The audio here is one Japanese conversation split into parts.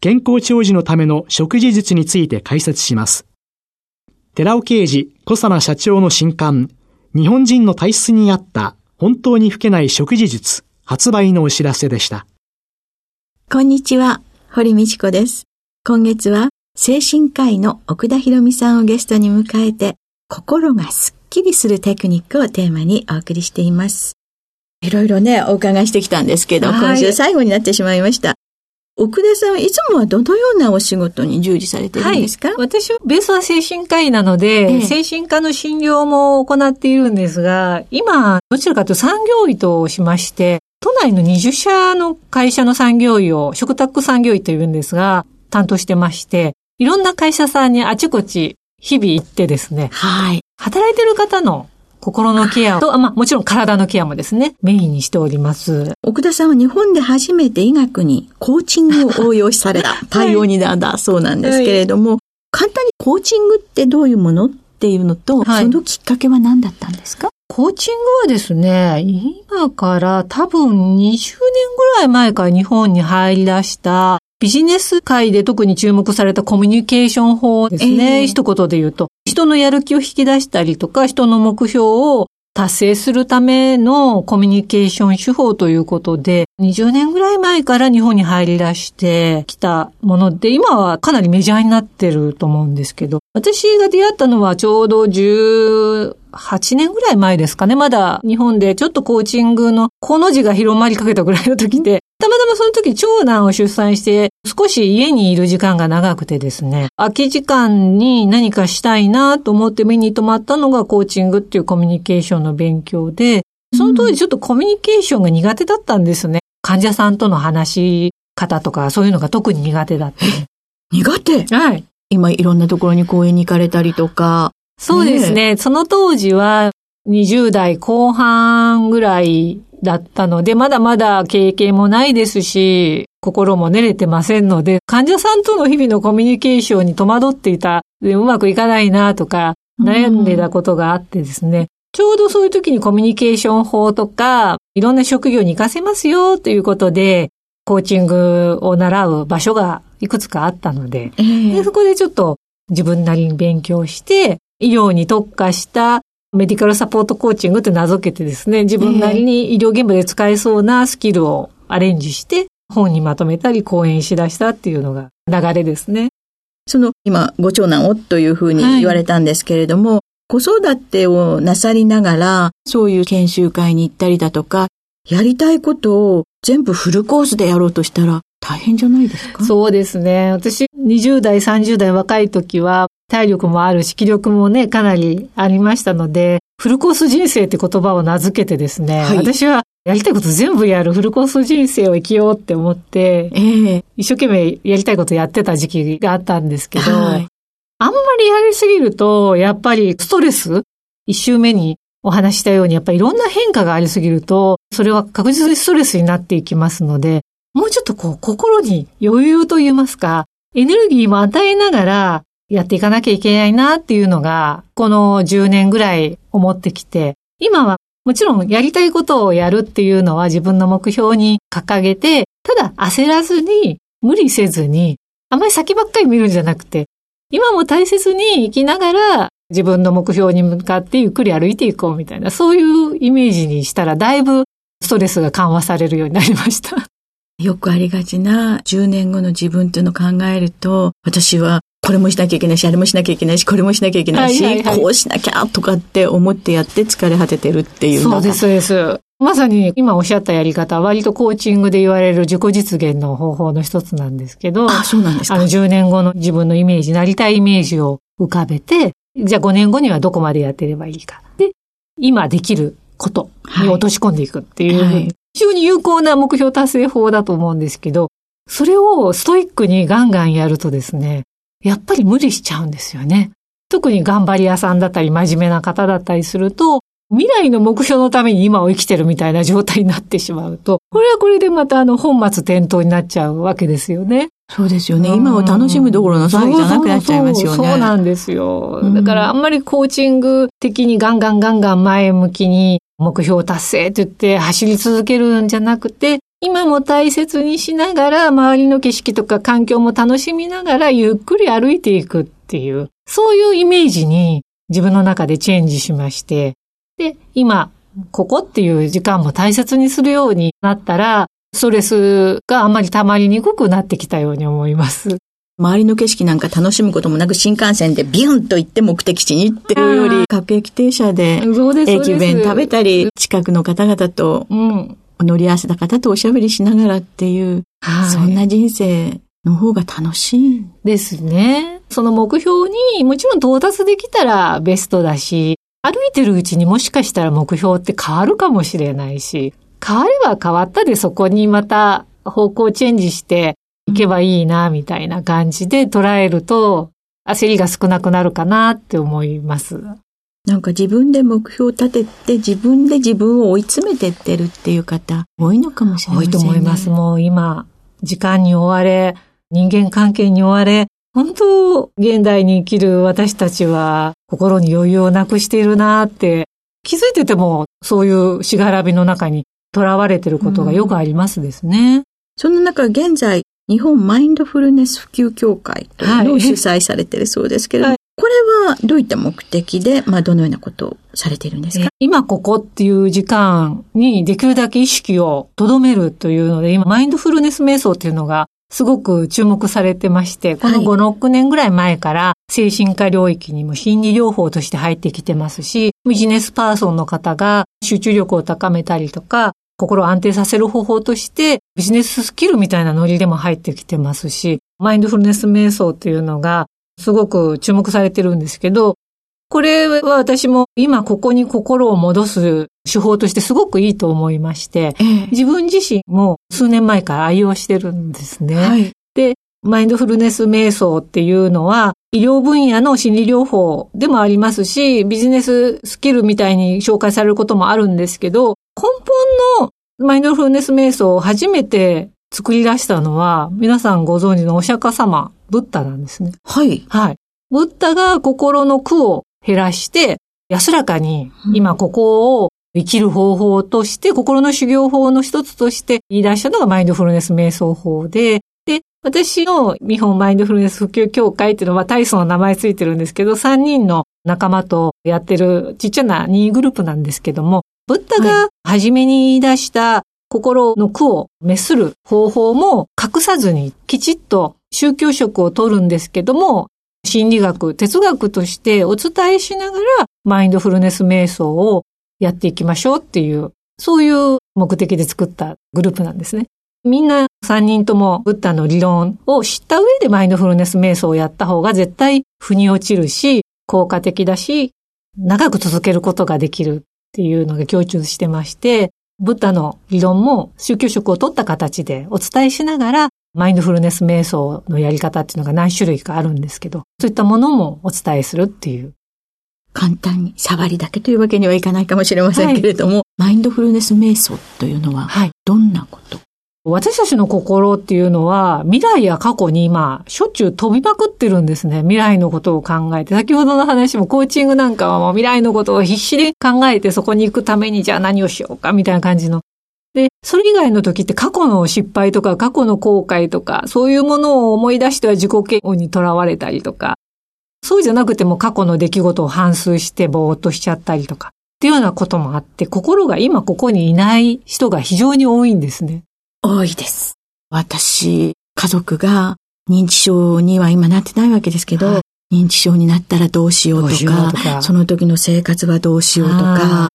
健康長寿のための食事術について解説します。寺尾啓治小佐奈社長の新刊、日本人の体質に合った本当に老けない食事術発売のお知らせでした。こんにちは、堀道子です。今月は精神科医の奥田博美さんをゲストに迎えて、心がすっきりするテクニックをテーマにお送りしています。いろいろね、お伺いしてきたんですけど、今週最後になってしまいました。奥田さんはいつもはどのようなお仕事に従事されているんですか、はい、私はベースは精神科医なので、ええ、精神科の診療も行っているんですが、今、どちらかというと産業医としまして、都内の20社の会社の産業医を、食卓産業医というんですが、担当してまして、いろんな会社さんにあちこち日々行ってですね、はい。働いてる方の心のケアと、まあもちろん体のケアもですね、メインにしております。奥田さんは日本で初めて医学にコーチングを応用された。対応になんだそうなんですけれども、はい、簡単にコーチングってどういうものっていうのと、はい、そのきっかけは何だったんですか？コーチングはですね、今から多分20年ぐらい前から日本に入り出したビジネス界で特に注目されたコミュニケーション法ですね。えー、一言で言うと、人のやる気を引き出したりとか、人の目標を達成するためのコミュニケーション手法ということで、20年ぐらい前から日本に入り出してきたもので、今はかなりメジャーになってると思うんですけど、私が出会ったのはちょうど18年ぐらい前ですかね。まだ日本でちょっとコーチングのこの字が広まりかけたぐらいの時で、たまたまその時長男を出産して少し家にいる時間が長くてですね、空き時間に何かしたいなと思って目に留まったのがコーチングっていうコミュニケーションの勉強で、その当時ちょっとコミュニケーションが苦手だったんですね。患者さんとの話し方とかそういうのが特に苦手だって。苦手？はい。今いろんなところに講演に行かれたりとか。そうですね。ねその当時は20代後半ぐらいだったので、まだまだ経験もないですし、心も練れてませんので、患者さんとの日々のコミュニケーションに戸惑っていた、でうまくいかないなとか、悩んでたことがあってですね、ちょうどそういう時にコミュニケーション法とか、いろんな職業に活かせますよということで、コーチングを習う場所がいくつかあったので、えー、でそこでちょっと自分なりに勉強して、医療に特化したメディカルサポートコーチングって名付けてですね、自分なりに医療現場で使えそうなスキルをアレンジして、本にまとめたり講演しだしたっていうのが流れですね。その今、ご長男をというふうに言われたんですけれども、はい、子育てをなさりながら、そういう研修会に行ったりだとか、やりたいことを全部フルコースでやろうとしたら大変じゃないですか？そうですね。私、20代、30代若い時は、体力もあるし、気力もね、かなりありましたので、フルコース人生って言葉を名付けてですね、はい、私はやりたいこと全部やるフルコース人生を生きようって思って、えー、一生懸命やりたいことやってた時期があったんですけど、はい、あんまりやりすぎると、やっぱりストレス一周目にお話したように、やっぱりいろんな変化がありすぎると、それは確実にストレスになっていきますので、もうちょっとこう、心に余裕と言いますか、エネルギーも与えながら、やっていかなきゃいけないなっていうのが、この10年ぐらい思ってきて、今はもちろんやりたいことをやるっていうのは自分の目標に掲げて、ただ焦らずに、無理せずに、あまり先ばっかり見るんじゃなくて、今も大切に生きながら自分の目標に向かってゆっくり歩いていこうみたいな、そういうイメージにしたらだいぶストレスが緩和されるようになりました。よくありがちな10年後の自分っていうのを考えると、私はこれもしなきゃいけないし、あれもしなきゃいけないし、これもしなきゃいけないし、はいはいはい、こうしなきゃとかって思ってやって疲れ果ててるっていうそうです、そうです。まさに今おっしゃったやり方は割とコーチングで言われる自己実現の方法の一つなんですけど、あ、そうなんですか。あの10年後の自分のイメージ、なりたいイメージを浮かべて、じゃあ5年後にはどこまでやってればいいか。で、今できることに落とし込んでいくっていう、はいはい、非常に有効な目標達成法だと思うんですけど、それをストイックにガンガンやるとですね、やっぱり無理しちゃうんですよね。特に頑張り屋さんだったり真面目な方だったりすると、未来の目標のために今を生きてるみたいな状態になってしまうと、これはこれでまたあの本末転倒になっちゃうわけですよね。そうですよね。今を楽しむどころの騒ぎじゃなくなっちゃいますよね。そうなんですよ。だからあんまりコーチング的にガンガンガンガン前向きに目標達成って言って走り続けるんじゃなくて、今も大切にしながら周りの景色とか環境も楽しみながらゆっくり歩いていくっていう、そういうイメージに自分の中でチェンジしまして、で、今、ここっていう時間も大切にするようになったら、ストレスがあんまり溜まりにくくなってきたように思います。周りの景色なんか楽しむこともなく新幹線でビュンと行って目的地にっていうより、各駅停車で駅弁食べたり、近くの方々と、乗り合わせた方とおしゃべりしながらっていう、そんな人生の方が楽しい。ですね。その目標にもちろん到達できたらベストだし、歩いてるうちにもしかしたら目標って変わるかもしれないし、変われば変わったでそこにまた方向チェンジしていけばいいな、みたいな感じで捉えると、焦りが少なくなるかなって思います。なんか自分で目標を立てて自分で自分を追い詰めてってるっていう方多いのかもしれない、ね、多いと思います。もう今、時間に追われ、人間関係に追われ、本当、現代に生きる私たちは心に余裕をなくしているなって気づいててもそういうしがらみの中に囚われてることがよくありますですね。うん、その中現在日本マインドフルネス普及協会というのを主催されているそうですけれども、はい、これはどういった目的で、まあ、どのようなことをされているんですか？今ここっていう時間にできるだけ意識を留めるというので、今、マインドフルネス瞑想っていうのがすごく注目されてまして、この5、6年ぐらい前から精神科領域にも心理療法として入ってきてますし、ビジネスパーソンの方が集中力を高めたりとか、心を安定させる方法としてビジネススキルみたいなノリでも入ってきてますし、マインドフルネス瞑想っていうのがすごく注目されてるんですけど、これは私も今ここに心を戻す手法としてすごくいいと思いまして、ええ、自分自身も数年前から愛用してるんですね。はい、で、マインドフルネス瞑想っていうのは、医療分野の心理療法でもありますし、ビジネススキルみたいに紹介されることもあるんですけど、根本のマインドフルネス瞑想を初めて作り出したのは、皆さんご存知のお釈迦様、ブッダなんですね。はい。はい。ブッダが心の苦を減らして、安らかに今ここを生きる方法として、心の修行法の一つとして言い出したのがマインドフルネス瞑想法で、で、私の日本マインドフルネス普及協会っていうのは体操の名前ついてるんですけど、3人の仲間とやってるちっちゃな2グループなんですけども、ブッダが初めに言い出した心の苦を滅する方法も隠さずにきちっと宗教色を取るんですけども、心理学、哲学としてお伝えしながら、マインドフルネス瞑想をやっていきましょうっていう、そういう目的で作ったグループなんですね。みんな3人ともブッダの理論を知った上でマインドフルネス瞑想をやった方が絶対腑に落ちるし、効果的だし、長く続けることができるっていうのが共通してまして、ブッダの理論も宗教色を取った形でお伝えしながら、マインドフルネス瞑想のやり方っていうのが何種類かあるんですけど、そういったものもお伝えするっていう。簡単に触りだけというわけにはいかないかもしれませんけれども、はい、マインドフルネス瞑想というのは、どんなこと、はい私たちの心っていうのは、未来や過去に今、しょっちゅう飛びまくってるんですね。未来のことを考えて。先ほどの話もコーチングなんかはもう未来のことを必死で考えてそこに行くためにじゃあ何をしようかみたいな感じので、それ以外の時って過去の失敗とか過去の後悔とか、そういうものを思い出しては自己嫌悪にとらわれたりとか、そうじゃなくても過去の出来事を反芻してぼーっとしちゃったりとか、っていうようなこともあって、心が今ここにいない人が非常に多いんですね。多いです。私、家族が認知症には今なってないわけですけど、はい、認知症になったらどうしようとか、とかその時の生活はどうしようとか、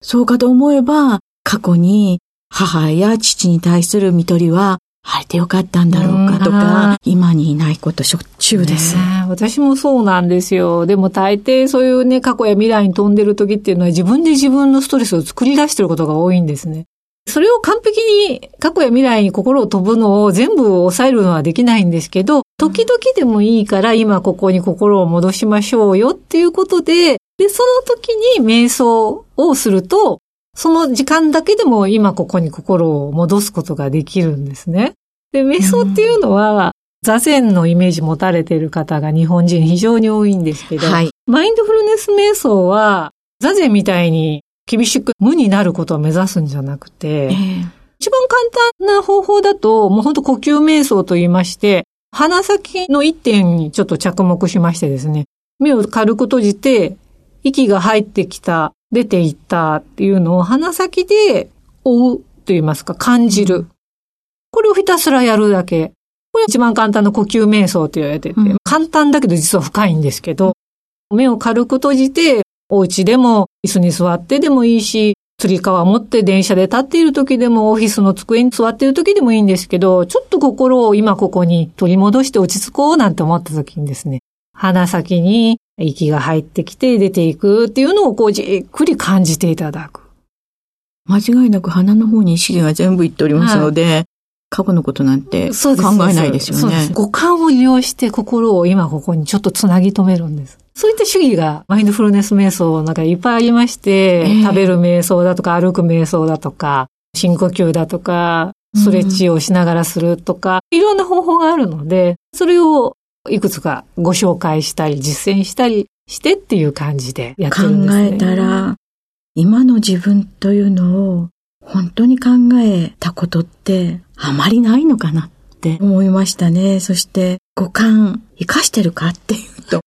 そうかと思えば、過去に母や父に対する見取りは晴れてよかったんだろうかとか、今にいないことしょっちゅうです、ね。私もそうなんですよ。でも大抵そういうね、過去や未来に飛んでる時っていうのは自分で自分のストレスを作り出してることが多いんですね。それを完璧に過去や未来に心を飛ぶのを全部抑えるのはできないんですけど、時々でもいいから今ここに心を戻しましょうよっていうことで、で、その時に瞑想をすると、その時間だけでも今ここに心を戻すことができるんですね。で、瞑想っていうのは、座禅のイメージ持たれている方が日本人非常に多いんですけど、はい、マインドフルネス瞑想は、座禅みたいに厳しく無になることを目指すんじゃなくて、えー、一番簡単な方法だと、もうほんと呼吸瞑想と言いまして、鼻先の一点にちょっと着目しましてですね、目を軽く閉じて、息が入ってきた、出ていったっていうのを鼻先で追うと言いますか、感じる。これをひたすらやるだけ。これ一番簡単な呼吸瞑想と言われてて、うん、簡単だけど実は深いんですけど、目を軽く閉じて、お家でも椅子に座ってでもいいし、釣り革持って電車で立っている時でもオフィスの机に座っている時でもいいんですけど、ちょっと心を今ここに取り戻して落ち着こうなんて思った時にですね、鼻先に息が入ってきて出ていくっていうのをこうじっくり感じていただく。間違いなく鼻の方に意識が全部いっておりますので、過去のことなんて考えないですよね。五感を利用して心を今ここにちょっとつなぎ止めるんです。そういった主義がマインドフルネス瞑想の中でいっぱいありまして、えー、食べる瞑想だとか歩く瞑想だとか、深呼吸だとか、ストレッチをしながらするとか、うん、いろんな方法があるので、それをいくつかご紹介したり、実践したりしてっていう感じでやってるんですね。考えたら、今の自分というのを本当に考えたことってあまりないのかなって思いましたね。そして五感活かしてるかっていうと、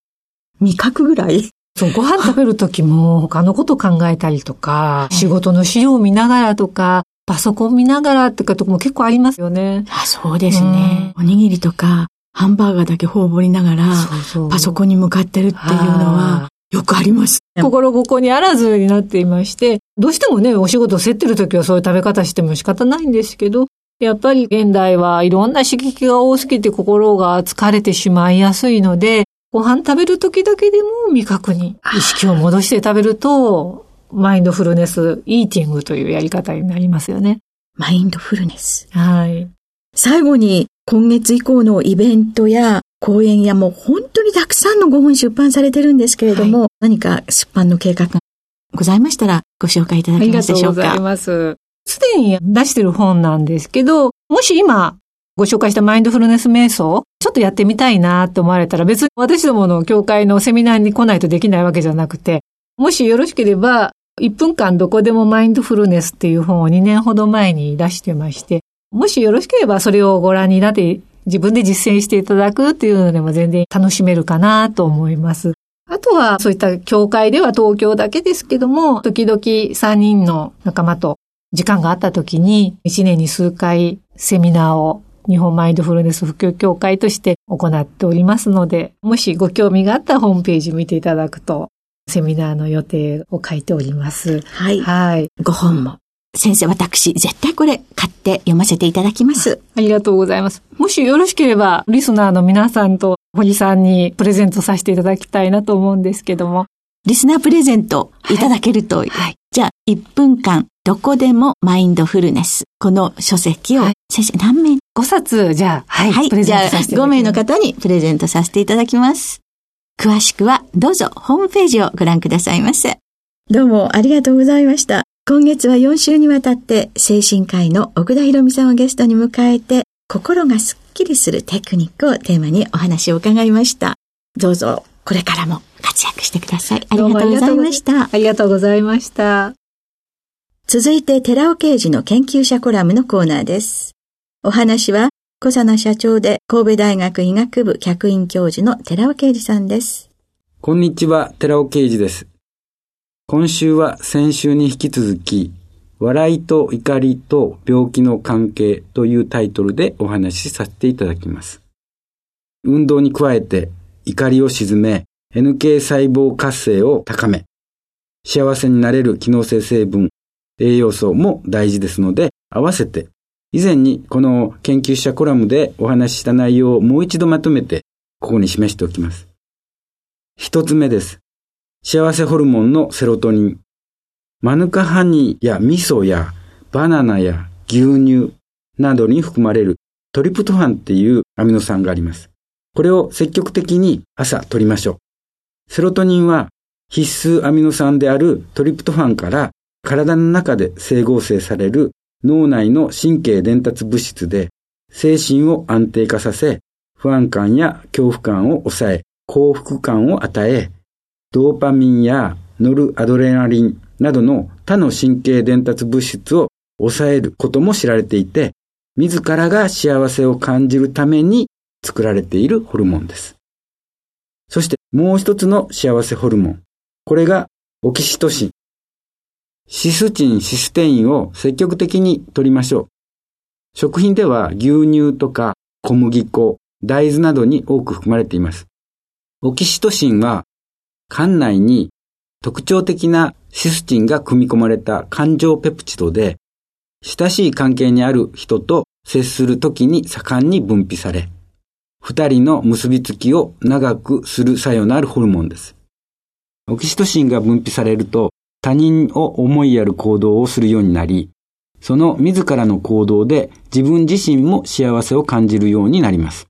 味覚ぐらい。そう、ご飯食べるときも他のこと考えたりとか、仕事の資料を見ながらとか、パソコン見ながらとかとかも結構ありますよね。あそうですね、うん、おにぎりとか、ハンバーガーだけ頬りながら、そうそうパソコンに向かってるっていうのは、よくあります。心ここにあらずになっていまして、どうしてもね、お仕事を競ってるときはそういう食べ方しても仕方ないんですけど、やっぱり現代はいろんな刺激が多すぎて心が疲れてしまいやすいので、ご飯食べる時だけでも味覚に意識を戻して食べると、マインドフルネスイーティングというやり方になりますよね。マインドフルネス。はい。最後に、今月以降のイベントや講演やもう本当にたくさんのご本出版されてるんですけれども、はい、何か出版の計画がございましたらご紹介いただけますでしょうか？ありがとうございます。すでに出してる本なんですけど、もし今ご紹介したマインドフルネス瞑想、ちょっとやってみたいなって思われたら別に私どもの教会のセミナーに来ないとできないわけじゃなくて、もしよろしければ、1分間どこでもマインドフルネスっていう本を2年ほど前に出してまして、もしよろしければそれをご覧になって自分で実践していただくっていうのでも全然楽しめるかなと思います。あとはそういった教会では東京だけですけども、時々3人の仲間と時間があった時に1年に数回セミナーを日本マインドフルネス普及協会として行っておりますので、もしご興味があったらホームページ見ていただくと、セミナーの予定を書いております。はい。はい。ご本も。先生、私、絶対これ買って読ませていただきます。ありがとうございます。もしよろしければ、リスナーの皆さんと堀さんにプレゼントさせていただきたいなと思うんですけども。リスナープレゼントいただけると、はい、はい、じゃあ、1分間、どこでもマインドフルネス。この書籍を、はい、先生何名 ?5 冊、じゃあ、はい。はい。プレゼントさせて5名の方にプレゼントさせていただきます。詳しくは、どうぞホームページをご覧くださいませ。どうもありがとうございました。今月は4週にわたって精神科医の奥田博美さんをゲストに迎えて心がスッキリするテクニックをテーマにお話を伺いました。どうぞこれからも活躍してください。ありがとうございました。ありがとうございました。続いて寺尾刑事の研究者コラムのコーナーです。お話は小佐奈社長で神戸大学医学部客員教授の寺尾啓二さんです。こんにちは、寺尾啓二です。今週は先週に引き続き、笑いと怒りと病気の関係というタイトルでお話しさせていただきます。運動に加えて怒りを鎮め、NK 細胞活性を高め、幸せになれる機能性成分、栄養素も大事ですので、合わせて、以前にこの研究者コラムでお話しした内容をもう一度まとめて、ここに示しておきます。一つ目です。幸せホルモンのセロトニン。マヌカハニーや味噌やバナナや牛乳などに含まれるトリプトファンっていうアミノ酸があります。これを積極的に朝取りましょう。セロトニンは必須アミノ酸であるトリプトファンから体の中で整合成される脳内の神経伝達物質で精神を安定化させ、不安感や恐怖感を抑え、幸福感を与え、ドーパミンやノルアドレナリンなどの他の神経伝達物質を抑えることも知られていて、自らが幸せを感じるために作られているホルモンです。そしてもう一つの幸せホルモン。これがオキシトシン。シスチン、システインを積極的に取りましょう。食品では牛乳とか小麦粉、大豆などに多く含まれています。オキシトシンは肝内に特徴的なシスチンが組み込まれた感情ペプチドで、親しい関係にある人と接するときに盛んに分泌され、二人の結びつきを長くする作用のあるホルモンです。オキシトシンが分泌されると他人を思いやる行動をするようになり、その自らの行動で自分自身も幸せを感じるようになります。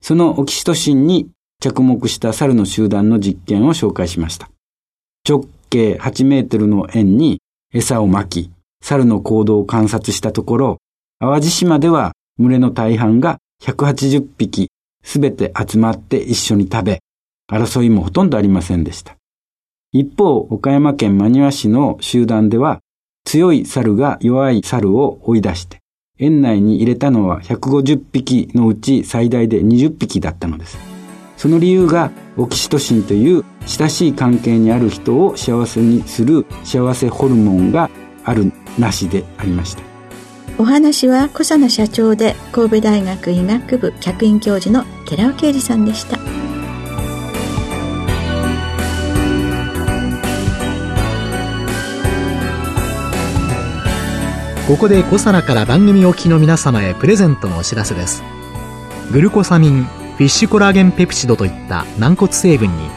そのオキシトシンに着目した猿の集団の実験を紹介しました。直径8メートルの円に餌を巻き、猿の行動を観察したところ、淡路島では群れの大半が180匹すべて集まって一緒に食べ、争いもほとんどありませんでした。一方、岡山県真庭市の集団では、強い猿が弱い猿を追い出して、園内に入れたのは150匹のうち最大で20匹だったのです。その理由がオキシトシンという親しい関係にある人を幸せにする幸せホルモンがあるなしでありました。お話は小佐野社長で神戸大学医学部客員教授の寺尾啓二さんでしたここで小佐奈から番組お聞きの皆様へプレゼントのお知らせです。グルコサミンフィッシュコラーゲンペプチドといった軟骨成分に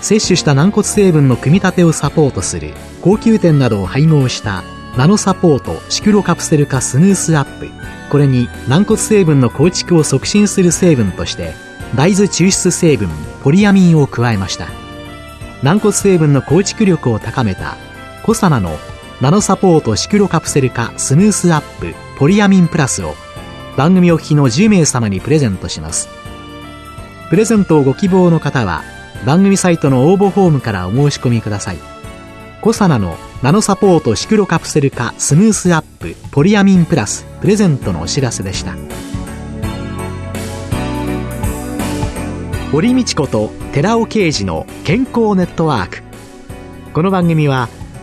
摂取した軟骨成分の組み立てをサポートする高級店などを配合したナノサポートシクロカプセル化スヌースアップ。これに軟骨成分の構築を促進する成分として大豆抽出成分ポリアミンを加えました。軟骨成分の構築力を高めたコサナのナノサポートシクロカプセル化スムースアップポリアミンプラスを番組お聞きの10名様にプレゼントします。プレゼントをご希望の方は番組サイトの応募フォームからお申し込みください。コサナのナノサポートシクロカプセル化スムースアップポリアミンプラスプレゼントのお知らせでした。堀道子と寺尾啓二の健康ネットワーク。この番組は